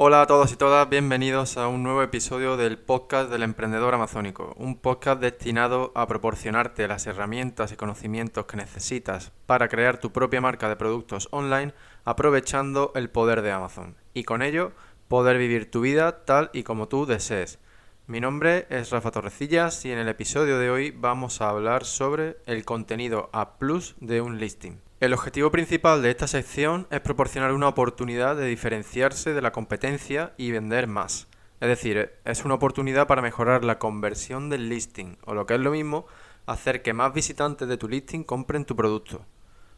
Hola a todos y todas, bienvenidos a un nuevo episodio del podcast del emprendedor amazónico, un podcast destinado a proporcionarte las herramientas y conocimientos que necesitas para crear tu propia marca de productos online aprovechando el poder de Amazon y con ello poder vivir tu vida tal y como tú desees. Mi nombre es Rafa Torrecillas y en el episodio de hoy vamos a hablar sobre el contenido A de un listing. El objetivo principal de esta sección es proporcionar una oportunidad de diferenciarse de la competencia y vender más. Es decir, es una oportunidad para mejorar la conversión del listing, o lo que es lo mismo, hacer que más visitantes de tu listing compren tu producto.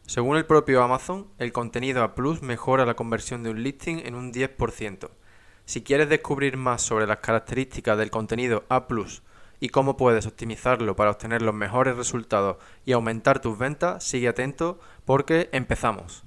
Según el propio Amazon, el contenido A Plus mejora la conversión de un listing en un 10%. Si quieres descubrir más sobre las características del contenido A Plus y cómo puedes optimizarlo para obtener los mejores resultados y aumentar tus ventas, sigue atento porque empezamos.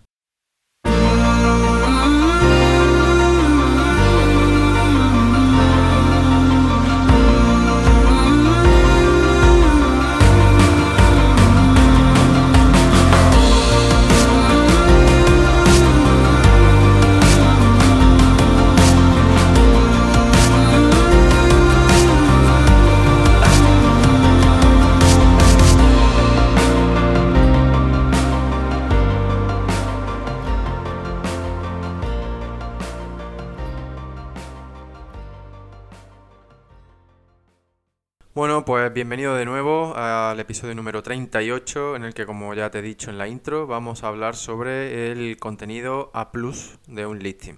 Bienvenido de nuevo al episodio número 38 en el que como ya te he dicho en la intro vamos a hablar sobre el contenido A de un listing.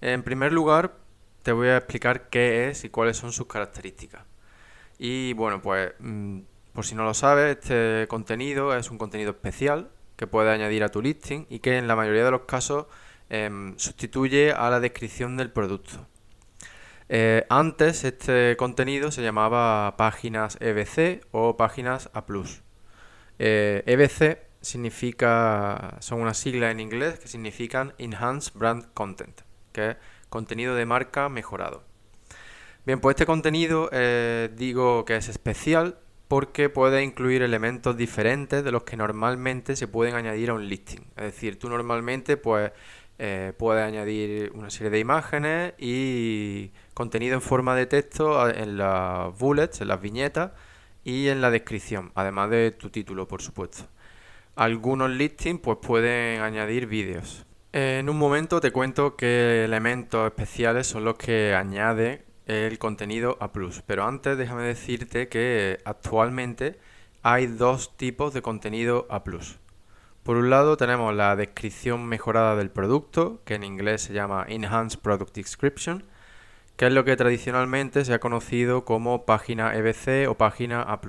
En primer lugar te voy a explicar qué es y cuáles son sus características. Y bueno, pues mm, por si no lo sabes, este contenido es un contenido especial que puedes añadir a tu listing y que en la mayoría de los casos em, sustituye a la descripción del producto. Eh, antes este contenido se llamaba páginas EBC o páginas A+. Eh, EBC significa, son unas siglas en inglés que significan Enhanced Brand Content, que es contenido de marca mejorado. Bien, pues este contenido eh, digo que es especial porque puede incluir elementos diferentes de los que normalmente se pueden añadir a un listing. Es decir, tú normalmente pues eh, puedes añadir una serie de imágenes y contenido en forma de texto en las bullets, en las viñetas y en la descripción, además de tu título, por supuesto. Algunos listings pues pueden añadir vídeos. En un momento te cuento qué elementos especiales son los que añade el contenido a plus, pero antes déjame decirte que actualmente hay dos tipos de contenido a plus. Por un lado tenemos la descripción mejorada del producto, que en inglés se llama Enhanced Product Description, que es lo que tradicionalmente se ha conocido como página EBC o página A+.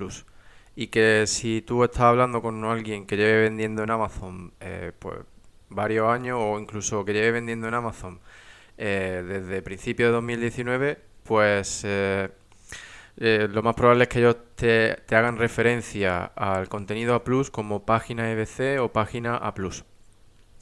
Y que si tú estás hablando con alguien que lleve vendiendo en Amazon eh, pues, varios años o incluso que lleve vendiendo en Amazon eh, desde principios de 2019, pues eh, eh, lo más probable es que ellos te, hagan referencia al contenido A Plus como página EBC o página A Plus.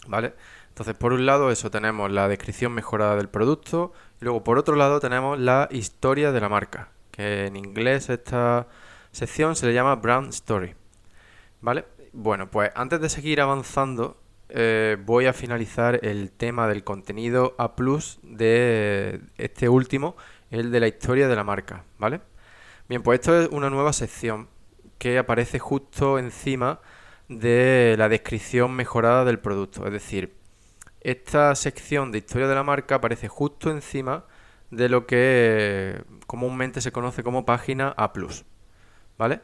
¿Vale? Entonces, por un lado, eso tenemos la descripción mejorada del producto. Y luego, por otro lado, tenemos la historia de la marca. Que en inglés esta sección se le llama Brand Story. ¿Vale? Bueno, pues antes de seguir avanzando, eh, voy a finalizar el tema del contenido A Plus de este último, el de la historia de la marca. ¿Vale? Bien, pues esto es una nueva sección que aparece justo encima de la descripción mejorada del producto. Es decir, esta sección de historia de la marca aparece justo encima de lo que comúnmente se conoce como página A+. ¿Vale?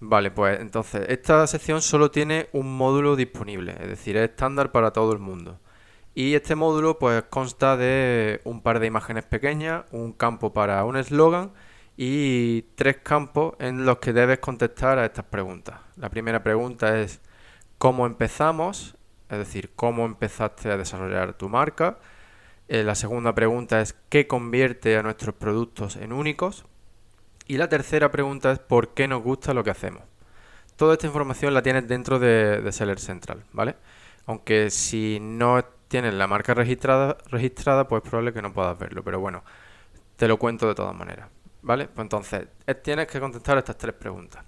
Vale, pues entonces, esta sección solo tiene un módulo disponible, es decir, es estándar para todo el mundo. Y este módulo pues consta de un par de imágenes pequeñas, un campo para un eslogan y tres campos en los que debes contestar a estas preguntas. La primera pregunta es ¿cómo empezamos? Es decir, ¿cómo empezaste a desarrollar tu marca? Eh, la segunda pregunta es ¿qué convierte a nuestros productos en únicos? Y la tercera pregunta es ¿por qué nos gusta lo que hacemos? Toda esta información la tienes dentro de, Seller Central, ¿vale? Aunque si no tienes la marca registrada, registrada, pues es probable que no puedas verlo, pero bueno, te lo cuento de todas maneras. ¿Vale? Pues entonces, eh, tienes que contestar estas tres preguntas.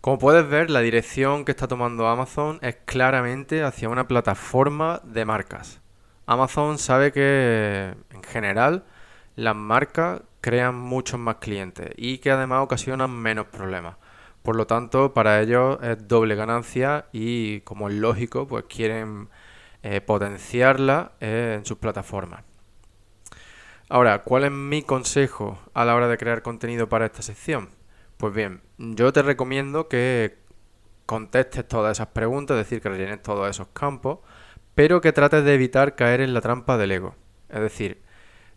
Como puedes ver, la dirección que está tomando Amazon es claramente hacia una plataforma de marcas. Amazon sabe que en general las marcas crean muchos más clientes y que además ocasionan menos problemas. Por lo tanto, para ellos es doble ganancia y, como es lógico, pues quieren eh, potenciarla eh, en sus plataformas. Ahora, ¿cuál es mi consejo a la hora de crear contenido para esta sección? Pues bien, yo te recomiendo que contestes todas esas preguntas, es decir, que rellenes todos esos campos, pero que trates de evitar caer en la trampa del ego. Es decir,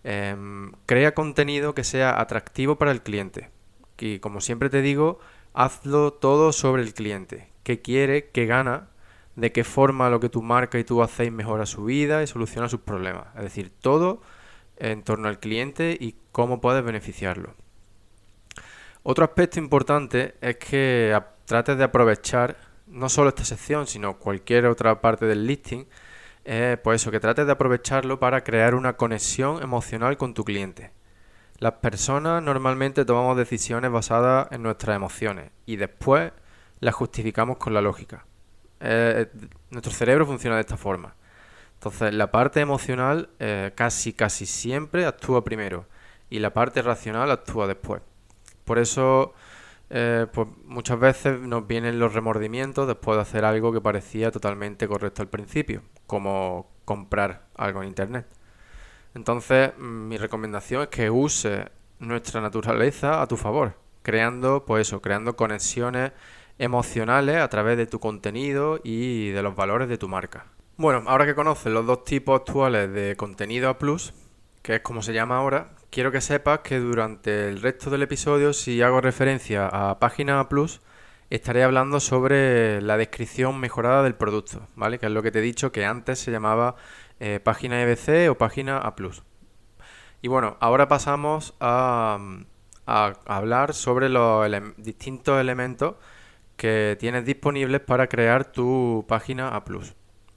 em, crea contenido que sea atractivo para el cliente. Y como siempre te digo, hazlo todo sobre el cliente. ¿Qué quiere? ¿Qué gana? ¿De qué forma lo que tu marca y tú hacéis mejora su vida y soluciona sus problemas? Es decir, todo en torno al cliente y cómo puedes beneficiarlo. Otro aspecto importante es que trates de aprovechar no solo esta sección, sino cualquier otra parte del listing, pues eso, que trates de aprovecharlo para crear una conexión emocional con tu cliente. Las personas normalmente tomamos decisiones basadas en nuestras emociones y después las justificamos con la lógica. nuestro cerebro funciona de esta forma. Entonces, la parte emocional eh, casi, casi siempre actúa primero y la parte racional actúa después. Por eso, eh, pues muchas veces nos vienen los remordimientos después de hacer algo que parecía totalmente correcto al principio, como comprar algo en Internet. Entonces, mm, mi recomendación es que use nuestra naturaleza a tu favor, creando, pues eso, creando conexiones emocionales a través de tu contenido y de los valores de tu marca. Bueno, ahora que conoces los dos tipos actuales de contenido a plus, que es como se llama ahora, quiero que sepas que durante el resto del episodio, si hago referencia a página a plus, estaré hablando sobre la descripción mejorada del producto, ¿vale? Que es lo que te he dicho que antes se llamaba eh, página EBC o página A+. Y bueno, ahora pasamos a, a hablar sobre los distintos elementos que tienes disponibles para crear tu página A+.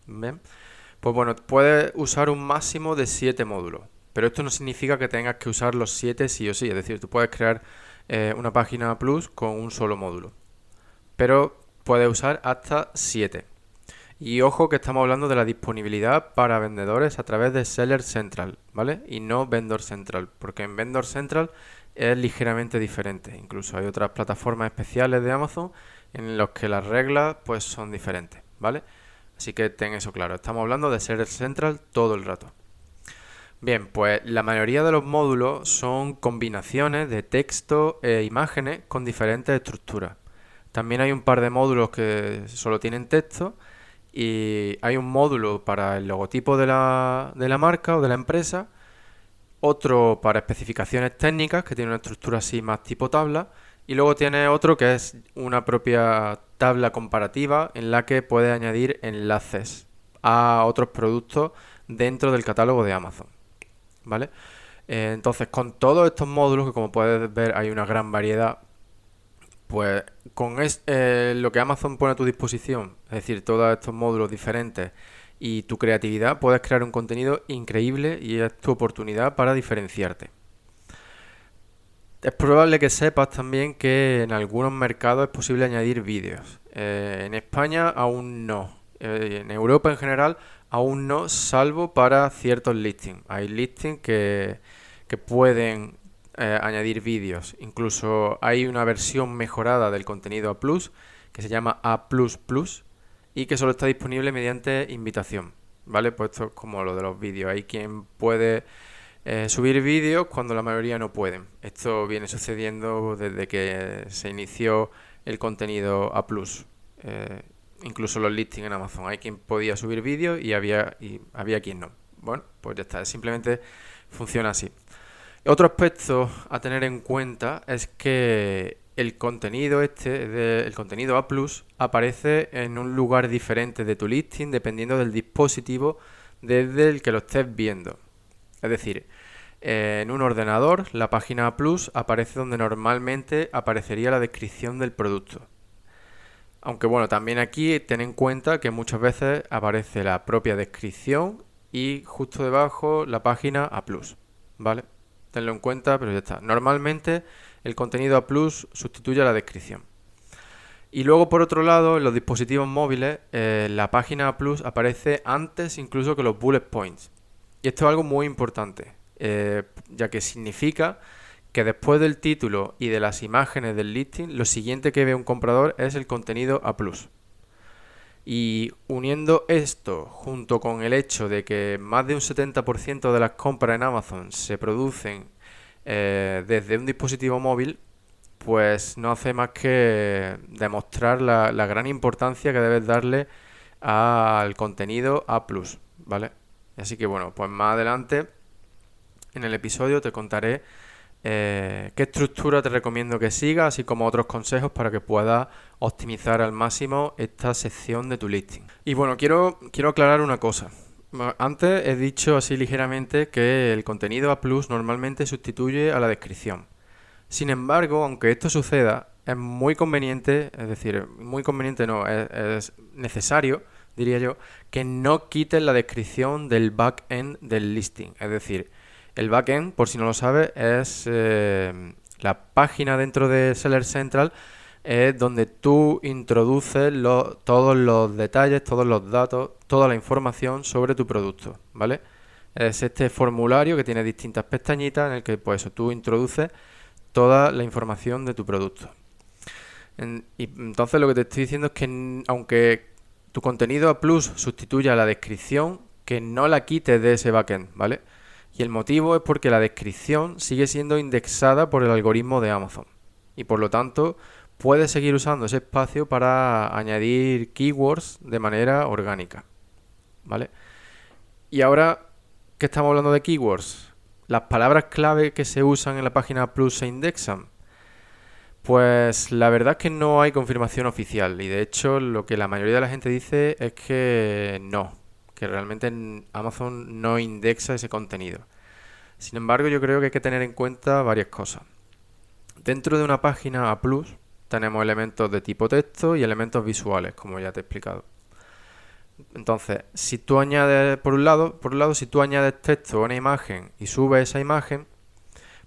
Pues bueno, puedes usar un máximo de 7 módulos, pero esto no significa que tengas que usar los 7 sí o sí, es decir, tú puedes crear eh, una página plus con un solo módulo, pero puedes usar hasta 7. Y ojo que estamos hablando de la disponibilidad para vendedores a través de Seller Central, ¿vale? Y no Vendor Central, porque en Vendor Central es ligeramente diferente. Incluso hay otras plataformas especiales de Amazon en las que las reglas pues son diferentes, ¿vale? Así que ten eso claro. Estamos hablando de Seller Central todo el rato. Bien, pues la mayoría de los módulos son combinaciones de texto e imágenes con diferentes estructuras. También hay un par de módulos que solo tienen texto y hay un módulo para el logotipo de la, de la marca o de la empresa, otro para especificaciones técnicas que tiene una estructura así más tipo tabla y luego tiene otro que es una propia tabla comparativa en la que puedes añadir enlaces a otros productos dentro del catálogo de Amazon. ¿Vale? Eh, entonces, con todos estos módulos, que como puedes ver hay una gran variedad, pues con eh, lo que Amazon pone a tu disposición, es decir, todos estos módulos diferentes y tu creatividad, puedes crear un contenido increíble y es tu oportunidad para diferenciarte. Es probable que sepas también que en algunos mercados es posible añadir vídeos. Eh, en España aún no. Eh, en Europa en general aún no, salvo para ciertos listings. Hay listings que, pueden eh, añadir vídeos. Incluso hay una versión mejorada del contenido A que se llama A y que solo está disponible mediante invitación. ¿Vale? Pues esto es como lo de los vídeos. Hay quien puede eh, subir vídeos cuando la mayoría no pueden. Esto viene sucediendo desde que se inició el contenido A+. Eh, incluso los listings en Amazon. Hay quien podía subir vídeos y había, y había quien no. Bueno, pues ya está. Simplemente funciona así. Otro aspecto a tener en cuenta es que el contenido este, el contenido A+, aparece en un lugar diferente de tu listing dependiendo del dispositivo desde el que lo estés viendo. Es decir, en un ordenador, la página Plus aparece donde normalmente aparecería la descripción del producto. Aunque bueno, también aquí ten en cuenta que muchas veces aparece la propia descripción y justo debajo la página A+. ¿Vale? Tenlo en cuenta, pero ya está. Normalmente el contenido A+, sustituye a la descripción. Y luego por otro lado, en los dispositivos móviles, eh, la página A+, aparece antes incluso que los bullet points. Y esto es algo muy importante, eh, ya que significa que después del título y de las imágenes del listing, lo siguiente que ve un comprador es el contenido A+. Y uniendo esto junto con el hecho de que más de un 70% de las compras en Amazon se producen eh, desde un dispositivo móvil, pues no hace más que demostrar la, la gran importancia que debes darle al contenido A+, ¿vale? Así que bueno, pues más adelante en el episodio te contaré eh, qué estructura te recomiendo que sigas, así como otros consejos para que puedas optimizar al máximo esta sección de tu listing. Y bueno, quiero, quiero aclarar una cosa. Antes he dicho así ligeramente que el contenido A Plus normalmente sustituye a la descripción. Sin embargo, aunque esto suceda, es muy conveniente, es decir, muy conveniente no, es, necesario, diría yo, que no quites la descripción del backend del listing. Es decir, el backend, por si no lo sabes, es eh, la página dentro de Seller Central es donde tú introduces todos los detalles, todos los datos, toda la información sobre tu producto, ¿vale? Es este formulario que tiene distintas pestañitas en el que pues tú introduces toda la información de tu producto. y entonces lo que te estoy diciendo es que aunque tu contenido a plus sustituya la descripción, que no la quites de ese backend, ¿vale? Y el motivo es porque la descripción sigue siendo indexada por el algoritmo de Amazon. Y por lo tanto, puedes seguir usando ese espacio para añadir keywords de manera orgánica. ¿Vale? Y ahora que estamos hablando de keywords, las palabras clave que se usan en la página Plus se indexan. Pues la verdad es que no hay confirmación oficial y de hecho lo que la mayoría de la gente dice es que no, que realmente Amazon no indexa ese contenido. Sin embargo, yo creo que hay que tener en cuenta varias cosas. Dentro de una página A+, tenemos elementos de tipo texto y elementos visuales, como ya te he explicado. Entonces, si tú añades, por un lado, por un lado, si tú añades texto a una imagen y subes esa imagen,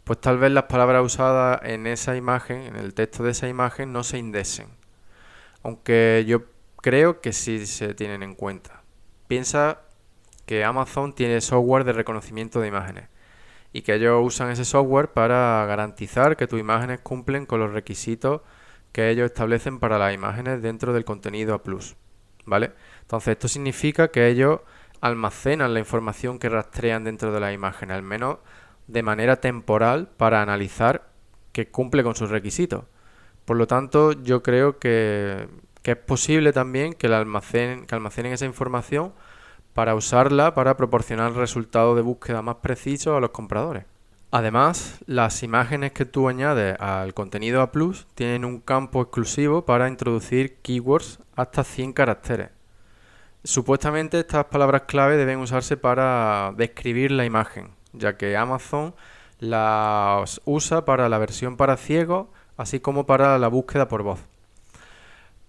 pues tal vez las palabras usadas en esa imagen, en el texto de esa imagen, no se indexen. Aunque yo creo que sí se tienen en cuenta. Piensa que Amazon tiene software de reconocimiento de imágenes y que ellos usan ese software para garantizar que tus imágenes cumplen con los requisitos que ellos establecen para las imágenes dentro del contenido A+. ¿Vale? Entonces esto significa que ellos almacenan la información que rastrean dentro de las imágenes, al menos de manera temporal para analizar que cumple con sus requisitos. Por lo tanto, yo creo que que es posible también que, almacenen, que almacenen esa información para usarla para proporcionar resultados de búsqueda más precisos a los compradores. Además, las imágenes que tú añades al contenido A Plus tienen un campo exclusivo para introducir keywords hasta 100 caracteres. Supuestamente estas palabras clave deben usarse para describir la imagen, ya que Amazon las usa para la versión para ciegos, así como para la búsqueda por voz.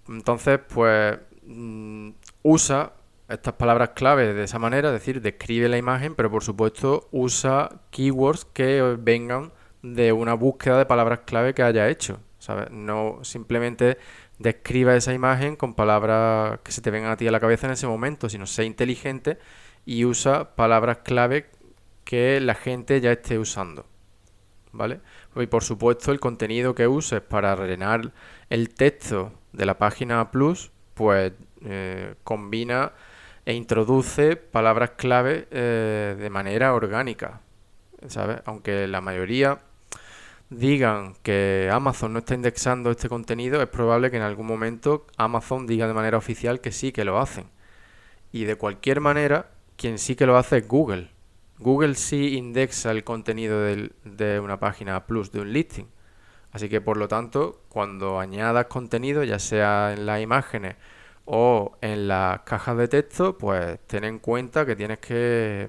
Entonces, pues mm, usa estas palabras clave de esa manera, es decir, describe la imagen, pero por supuesto usa keywords que vengan de una búsqueda de palabras clave que haya hecho. ¿sabes? No simplemente describa esa imagen con palabras que se te vengan a ti a la cabeza en ese momento, sino sea inteligente y usa palabras clave que la gente ya esté usando. ¿Vale? Y por supuesto el contenido que uses para rellenar el texto de la página Plus, pues eh, combina e introduce palabras clave eh, de manera orgánica, ¿sabes? Aunque la mayoría digan que Amazon no está indexando este contenido, es probable que en algún momento Amazon diga de manera oficial que sí que lo hacen. Y de cualquier manera, quien sí que lo hace es Google. Google sí indexa el contenido de una página plus de un listing. Así que por lo tanto, cuando añadas contenido, ya sea en las imágenes o en las cajas de texto, pues ten en cuenta que tienes que,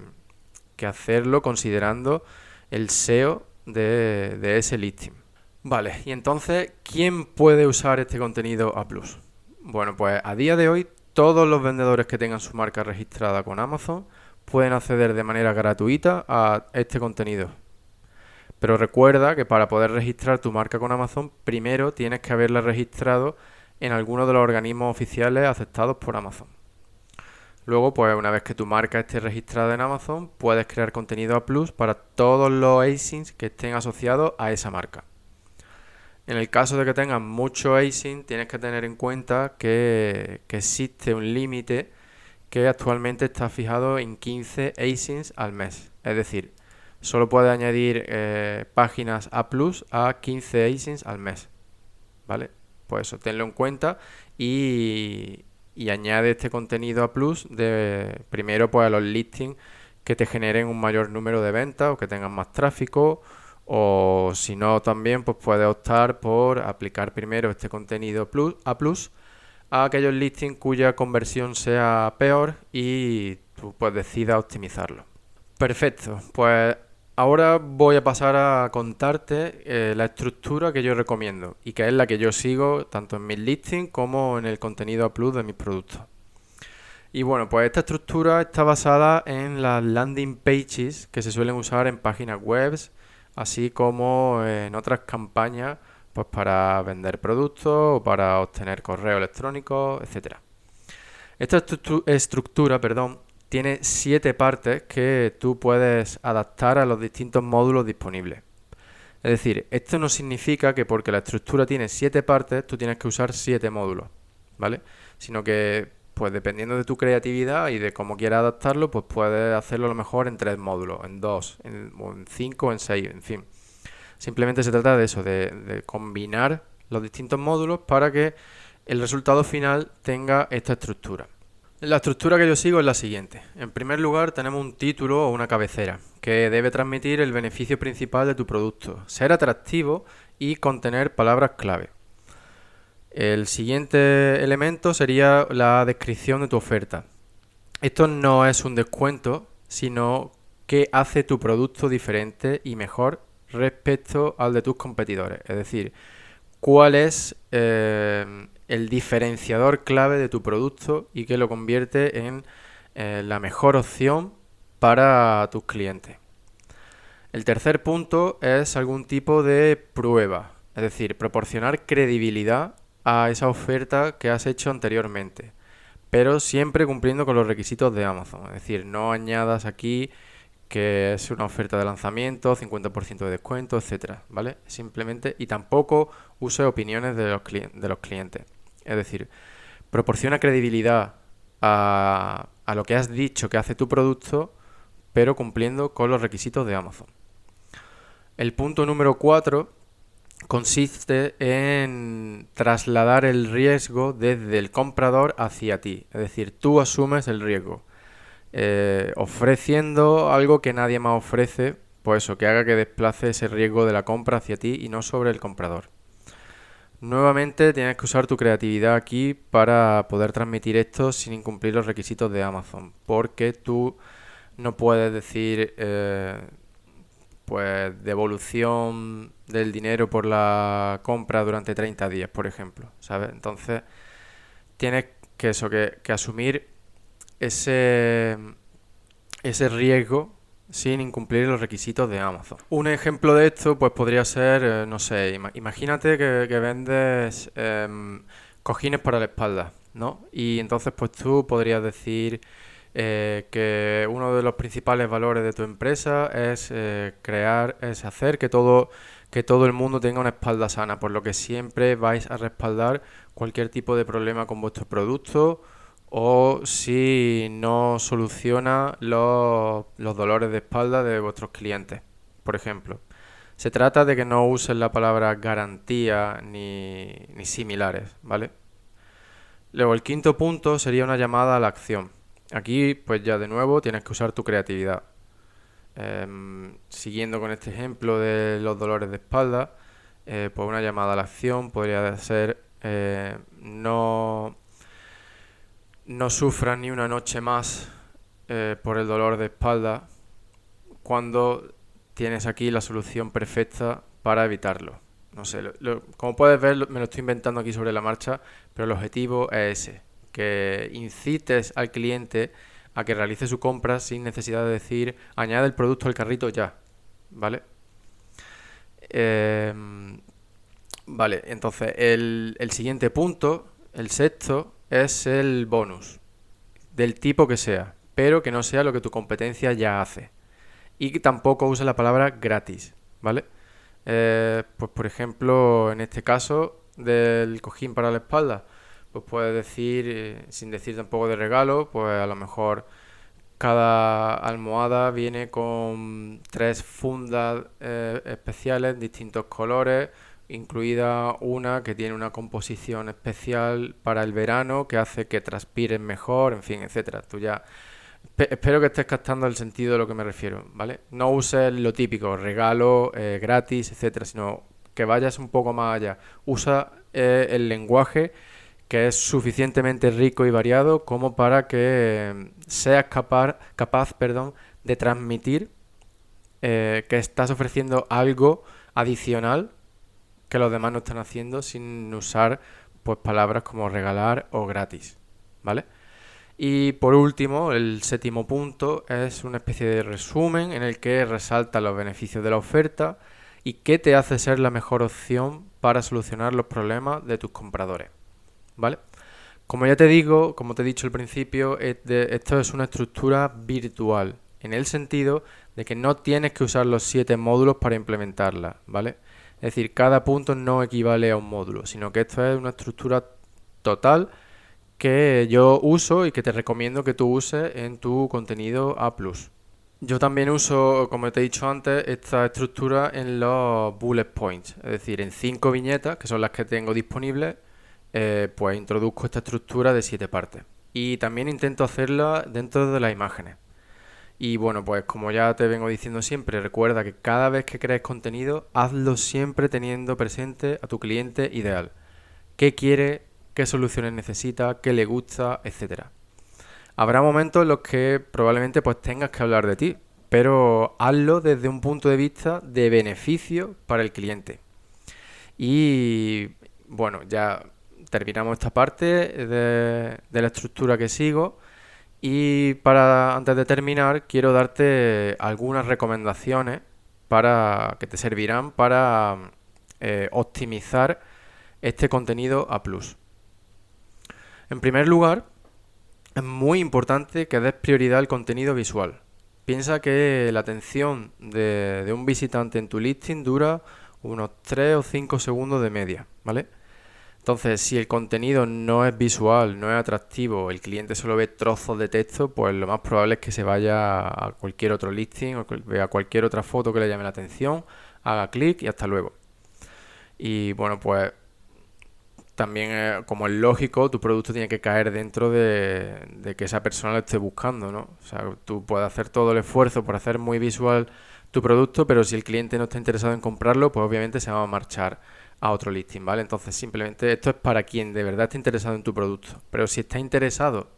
hacerlo considerando el SEO de, de, ese listing. Vale, y entonces, ¿quién puede usar este contenido a plus? Bueno, pues a día de hoy todos los vendedores que tengan su marca registrada con Amazon pueden acceder de manera gratuita a este contenido. Pero recuerda que para poder registrar tu marca con Amazon, primero tienes que haberla registrado en alguno de los organismos oficiales aceptados por Amazon. Luego, pues una vez que tu marca esté registrada en Amazon, puedes crear contenido a plus para todos los ASINs que estén asociados a esa marca. En el caso de que tengas mucho ASIN, tienes que tener en cuenta que, existe un límite que actualmente está fijado en 15 ASINs al mes. Es decir, solo puedes añadir eh, páginas A plus a 15 ASINs al mes. ¿Vale? Pues eso, tenlo en cuenta y, y añade este contenido a plus de primero pues a los listings que te generen un mayor número de ventas o que tengan más tráfico o si no, también pues puedes optar por aplicar primero este contenido plus, a plus a aquellos listings cuya conversión sea peor y tú pues decidas optimizarlo. Perfecto, pues ahora voy a pasar a contarte eh, la estructura que yo recomiendo y que es la que yo sigo tanto en mis listings como en el contenido a plus de mis productos. Y bueno, pues esta estructura está basada en las landing pages que se suelen usar en páginas web así como en otras campañas pues para vender productos o para obtener correo electrónico, etc. Esta estructura perdón, tiene siete partes que tú puedes adaptar a los distintos módulos disponibles. Es decir, esto no significa que porque la estructura tiene siete partes, tú tienes que usar siete módulos, ¿vale? Sino que pues dependiendo de tu creatividad y de cómo quieras adaptarlo, pues puedes hacerlo a lo mejor en tres módulos, en dos, en, en cinco, en seis, en fin. Simplemente se trata de eso, de, combinar los distintos módulos para que el resultado final tenga esta estructura. La estructura que yo sigo es la siguiente. En primer lugar tenemos un título o una cabecera que debe transmitir el beneficio principal de tu producto, ser atractivo y contener palabras clave. El siguiente elemento sería la descripción de tu oferta. Esto no es un descuento, sino que hace tu producto diferente y mejor respecto al de tus competidores. Es decir, cuál es eh, el diferenciador clave de tu producto y que lo convierte en eh, la mejor opción para tus clientes. El tercer punto es algún tipo de prueba, es decir, proporcionar credibilidad a esa oferta que has hecho anteriormente, pero siempre cumpliendo con los requisitos de Amazon. Es decir, no añadas aquí que es una oferta de lanzamiento, 50% de descuento, etcétera, ¿vale? Simplemente y tampoco use opiniones de los, de los clientes. Es decir, proporciona credibilidad a, a lo que has dicho que hace tu producto, pero cumpliendo con los requisitos de Amazon. El punto número 4 consiste en trasladar el riesgo desde el comprador hacia ti. Es decir, tú asumes el riesgo. Eh, ofreciendo algo que nadie más ofrece, pues eso, que haga que desplace ese riesgo de la compra hacia ti y no sobre el comprador. Nuevamente tienes que usar tu creatividad aquí para poder transmitir esto sin incumplir los requisitos de Amazon, porque tú no puedes decir eh, pues devolución del dinero por la compra durante 30 días, por ejemplo, ¿sabes? Entonces, tienes que eso, que, asumir ese, ese riesgo sin incumplir los requisitos de Amazon. Un ejemplo de esto, pues podría ser, eh, no sé, imagínate que, vendes em, cojines para la espalda, ¿no? Y entonces, pues tú podrías decir eh, que uno de los principales valores de tu empresa es eh, crear, es hacer que todo, que todo el mundo tenga una espalda sana, por lo que siempre vais a respaldar cualquier tipo de problema con vuestro producto o si no soluciona los, dolores de espalda de vuestros clientes, por ejemplo. Se trata de que no usen la palabra garantía ni, ni similares, ¿vale? Luego el quinto punto sería una llamada a la acción. Aquí, pues ya de nuevo, tienes que usar tu creatividad. Em, siguiendo con este ejemplo de los dolores de espalda, eh, pues una llamada a la acción podría ser eh, no, no sufras ni una noche más eh, por el dolor de espalda cuando tienes aquí la solución perfecta para evitarlo. No sé, como puedes ver, me lo estoy inventando aquí sobre la marcha, pero el objetivo es ese que incites al cliente a que realice su compra sin necesidad de decir añade el producto al carrito ya, ¿vale? Em, vale, entonces el, el siguiente punto, el sexto, es el bonus. del tipo que sea, pero que no sea lo que tu competencia ya hace. Y que tampoco uses la palabra gratis, ¿vale? Eh, pues por ejemplo, en este caso del cojín para la espalda, pues puedes decir, eh, sin decir tampoco de regalo, pues a lo mejor cada almohada viene con tres fundas eh, especiales, distintos colores, incluida una que tiene una composición especial para el verano que hace que transpires mejor, en fin, etcétera. Tú ya espero que estés captando el sentido de lo que me refiero, ¿vale? No uses lo típico, regalo, eh, gratis, etcétera, sino que vayas un poco más allá. Usa eh, el lenguaje que es suficientemente rico y variado como para que eh, seas capaz, capaz perdón, de transmitir que estás ofreciendo algo adicional que los demás no están haciendo sin usar pues palabras como regalar o gratis, ¿vale? Y por último, el séptimo punto es una especie de resumen en el que resalta los beneficios de la oferta y qué te hace ser la mejor opción para solucionar los problemas de tus compradores. ¿Vale? Como ya te digo, como te he dicho al principio, esto es una estructura virtual, en el sentido de que no tienes que usar los siete módulos para implementarla, ¿vale? Es decir, cada punto no equivale a un módulo, sino que esto es una estructura total que yo uso y que te recomiendo que tú uses en tu contenido A+. Yo también uso, como te he dicho antes, esta estructura en los bullet points, es decir, en cinco viñetas, que son las que tengo disponibles, eh, pues introduzco esta estructura de siete partes. Y también intento hacerla dentro de las imágenes. Y bueno, pues como ya te vengo diciendo siempre, recuerda que cada vez que crees contenido, hazlo siempre teniendo presente a tu cliente ideal. ¿Qué quiere qué soluciones necesita, qué le gusta, etcétera. Habrá momentos en los que probablemente pues tengas que hablar de ti, pero hazlo desde un punto de vista de beneficio para el cliente. Y bueno, ya terminamos esta parte de, de la estructura que sigo. Y para antes de terminar, quiero darte algunas recomendaciones para que te servirán para eh, optimizar este contenido a plus. En primer lugar, es muy importante que des prioridad al contenido visual. Piensa que la atención de, un visitante en tu listing dura unos 3 o 5 segundos de media, ¿vale? Entonces, si el contenido no es visual, no es atractivo, el cliente solo ve trozos de texto, pues lo más probable es que se vaya a cualquier otro listing o vea cualquier otra foto que le llame la atención, haga clic y hasta luego. Y bueno, pues también, como es lógico, tu producto tiene que caer dentro de, que esa persona lo esté buscando, ¿no? O sea, tú puedes hacer todo el esfuerzo por hacer muy visual tu producto, pero si el cliente no está interesado en comprarlo, pues obviamente se va a marchar a otro listing, ¿vale? Entonces, simplemente esto es para quien de verdad está interesado en tu producto. Pero si está interesado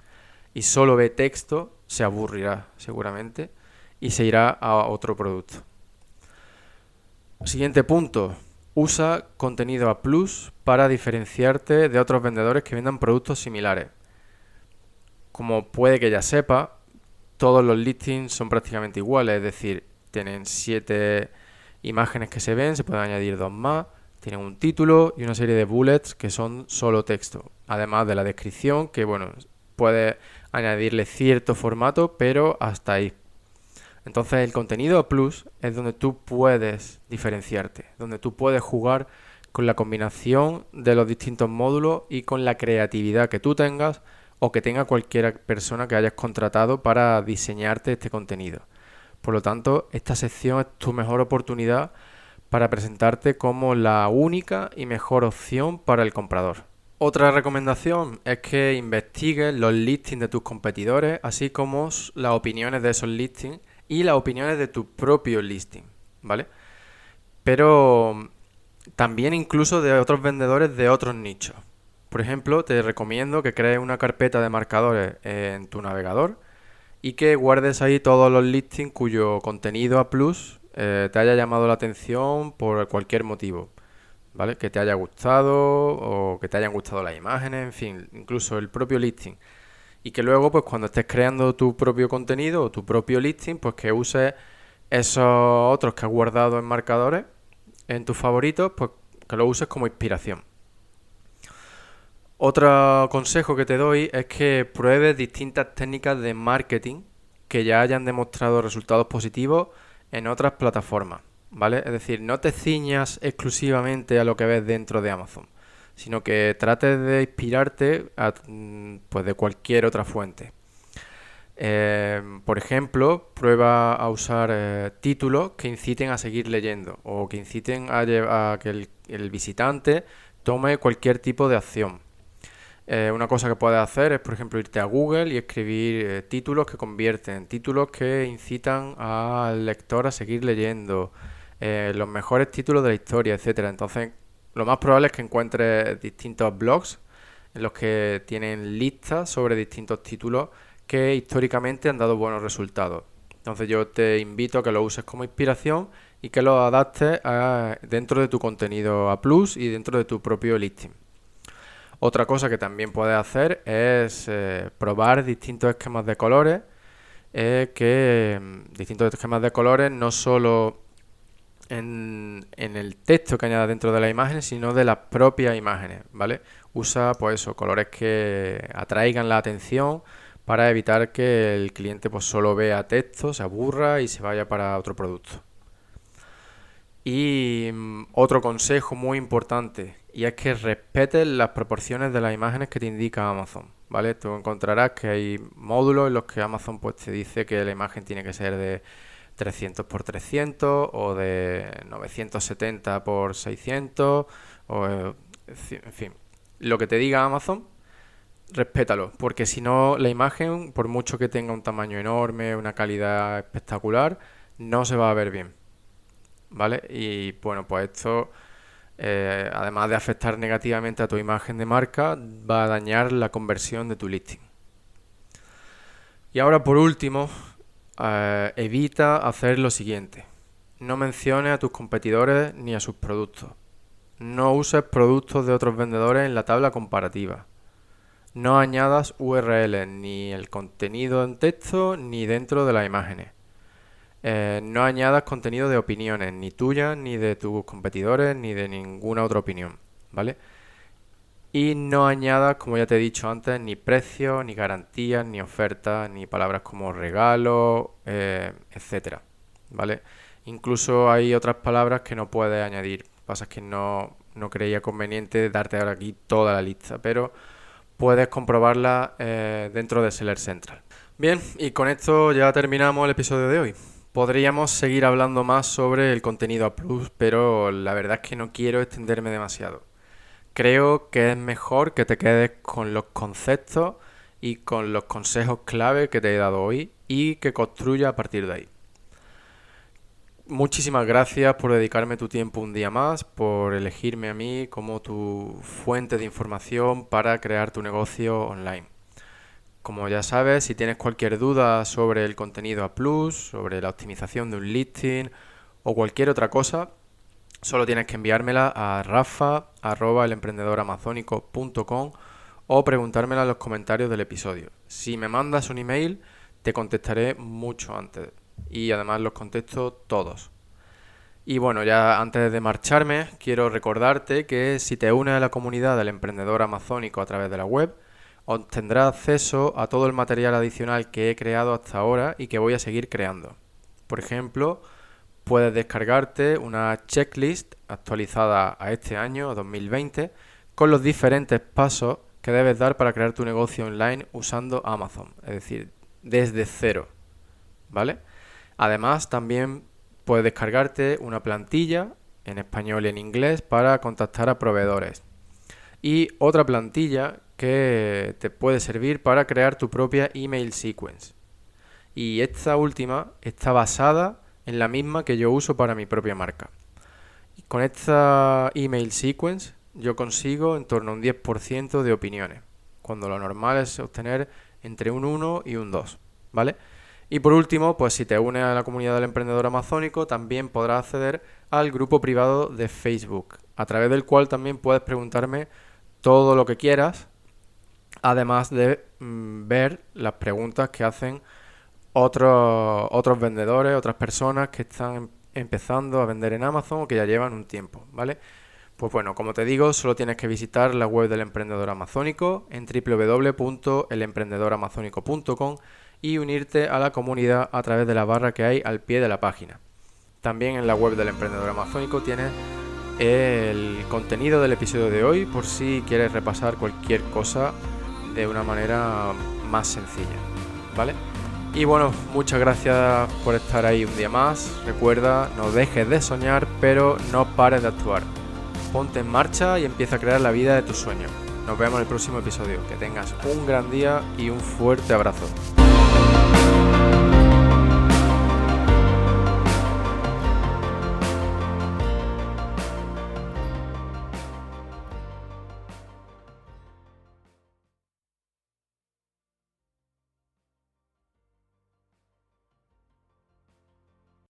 y solo ve texto, se aburrirá seguramente y se irá a otro producto. Siguiente punto, Usa contenido a plus para diferenciarte de otros vendedores que vendan productos similares. Como puede que ya sepa, todos los listings son prácticamente iguales, es decir, tienen siete imágenes que se ven, se pueden añadir dos más, tienen un título y una serie de bullets que son solo texto, además de la descripción que bueno, puede añadirle cierto formato, pero hasta ahí. Entonces el contenido plus es donde tú puedes diferenciarte, donde tú puedes jugar con la combinación de los distintos módulos y con la creatividad que tú tengas o que tenga cualquier persona que hayas contratado para diseñarte este contenido. Por lo tanto, esta sección es tu mejor oportunidad para presentarte como la única y mejor opción para el comprador. Otra recomendación es que investigues los listings de tus competidores, así como las opiniones de esos listings y las opiniones de tu propio listing, ¿vale? Pero también incluso de otros vendedores de otros nichos. Por ejemplo, te recomiendo que crees una carpeta de marcadores en tu navegador y que guardes ahí todos los listings cuyo contenido a plus eh, te haya llamado la atención por cualquier motivo. ¿Vale? Que te haya gustado o que te hayan gustado las imágenes, en fin, incluso el propio listing y que luego pues cuando estés creando tu propio contenido o tu propio listing pues que uses esos otros que has guardado en marcadores en tus favoritos pues que lo uses como inspiración. Otro consejo que te doy es que pruebes distintas técnicas de marketing que ya hayan demostrado resultados positivos en otras plataformas, ¿vale? Es decir, no te ciñas exclusivamente a lo que ves dentro de Amazon, sino que trates de inspirarte mm, pues de cualquier otra fuente. Eh, por ejemplo, prueba a usar eh, títulos que inciten a seguir leyendo o que inciten a, que el, visitante tome cualquier tipo de acción. Eh, una cosa que puedes hacer es, por ejemplo, irte a Google y escribir títulos que convierten, títulos que incitan al lector a seguir leyendo, los mejores títulos de la historia, etcétera. Entonces, lo más probable es que encuentres distintos blogs en los que tienen listas sobre distintos títulos que históricamente han dado buenos resultados. Entonces yo te invito a que lo uses como inspiración y que lo adaptes dentro de tu contenido a Plus y dentro de tu propio listing. Otra cosa que también puedes hacer es eh, probar distintos esquemas de colores, que mm, distintos esquemas de colores no solo en, en, el texto que añadas dentro de la imagen, sino de las propias imágenes, ¿vale? Usa pues eso, colores que atraigan la atención, para evitar que el cliente pues solo vea texto, se aburra y se vaya para otro producto. Y mm, otro consejo muy importante, y es que respetes las proporciones de las imágenes que te indica Amazon, ¿vale? Tú encontrarás que hay módulos en los que Amazon pues te dice que la imagen tiene que ser de 300 x 300 o de 970 x 600 o en fin, lo que te diga Amazon respétalo, porque si no la imagen, por mucho que tenga un tamaño enorme, una calidad espectacular, no se va a ver bien. ¿Vale? Y bueno, pues esto, eh, además de afectar negativamente a tu imagen de marca, va a dañar la conversión de tu listing. Y ahora por último, eh, evita hacer lo siguiente. No menciones a tus competidores ni a sus productos. No uses productos de otros vendedores en la tabla comparativa. No añadas URL ni el contenido en texto ni dentro de las imágenes. Eh, no añadas contenido de opiniones, ni tuyas, ni de tus competidores, ni de ninguna otra opinión, ¿vale? Y no añadas, como ya te he dicho antes, ni precios, ni garantías, ni ofertas, ni palabras como regalo, eh, etcétera, ¿vale? Incluso hay otras palabras que no puedes añadir. Pasa que no, no creía conveniente darte ahora aquí toda la lista, pero puedes comprobarla eh, dentro de Seller Central. Bien, y con esto ya terminamos el episodio de hoy. Podríamos seguir hablando más sobre el contenido a plus, pero la verdad es que no quiero extenderme demasiado. Creo que es mejor que te quedes con los conceptos y con los consejos clave que te he dado hoy y que construya a partir de ahí muchísimas gracias por dedicarme tu tiempo un día más, por elegirme a mí como tu fuente de información para crear tu negocio online. Como ya sabes, si tienes cualquier duda sobre el contenido a plus, sobre la optimización de un listing o cualquier otra cosa, solo tienes que enviármela a rafa@elemprendedoramazónico.com o preguntármela en los comentarios del episodio. Si me mandas un email, te contestaré mucho antes y además los contesto todos. Y bueno, ya antes de marcharme, quiero recordarte que si te unes a la comunidad del emprendedor amazónico a través de la web, obtendrás acceso a todo el material adicional que he creado hasta ahora y que voy a seguir creando. Por ejemplo, puedes descargarte una checklist actualizada a este año, 2020, con los diferentes pasos que debes dar para crear tu negocio online usando Amazon, es decir, desde cero. ¿Vale? Además, también puedes descargarte una plantilla en español y en inglés para contactar a proveedores. Y otra plantilla que te puede servir para crear tu propia email sequence. Y esta última está basada en la misma que yo uso para mi propia marca. con esta email sequence yo consigo en torno a un 10% de opiniones, cuando lo normal es obtener entre un 1 y un 2, ¿vale? Y por último, pues si te unes a la comunidad del emprendedor amazónico, también podrás acceder al grupo privado de Facebook, a través del cual también puedes preguntarme todo lo que quieras, además de mm, ver las preguntas que hacen otros, otros vendedores, otras personas que están em, empezando a vender en Amazon o que ya llevan un tiempo, ¿vale? Pues bueno, como te digo, solo tienes que visitar la web del emprendedor amazónico en www.elemprendedoramazónico.com y unirte a la comunidad a través de la barra que hay al pie de la página. También en la web del emprendedor amazónico tienes el contenido del episodio de hoy por si quieres repasar cualquier cosa de una manera más sencilla, ¿vale? Y bueno, muchas gracias por estar ahí un día más. Recuerda, no dejes de soñar, pero no pares de actuar. Ponte en marcha y empieza a crear la vida de tus sueños. Nos vemos en el próximo episodio. Que tengas un gran día y un fuerte abrazo.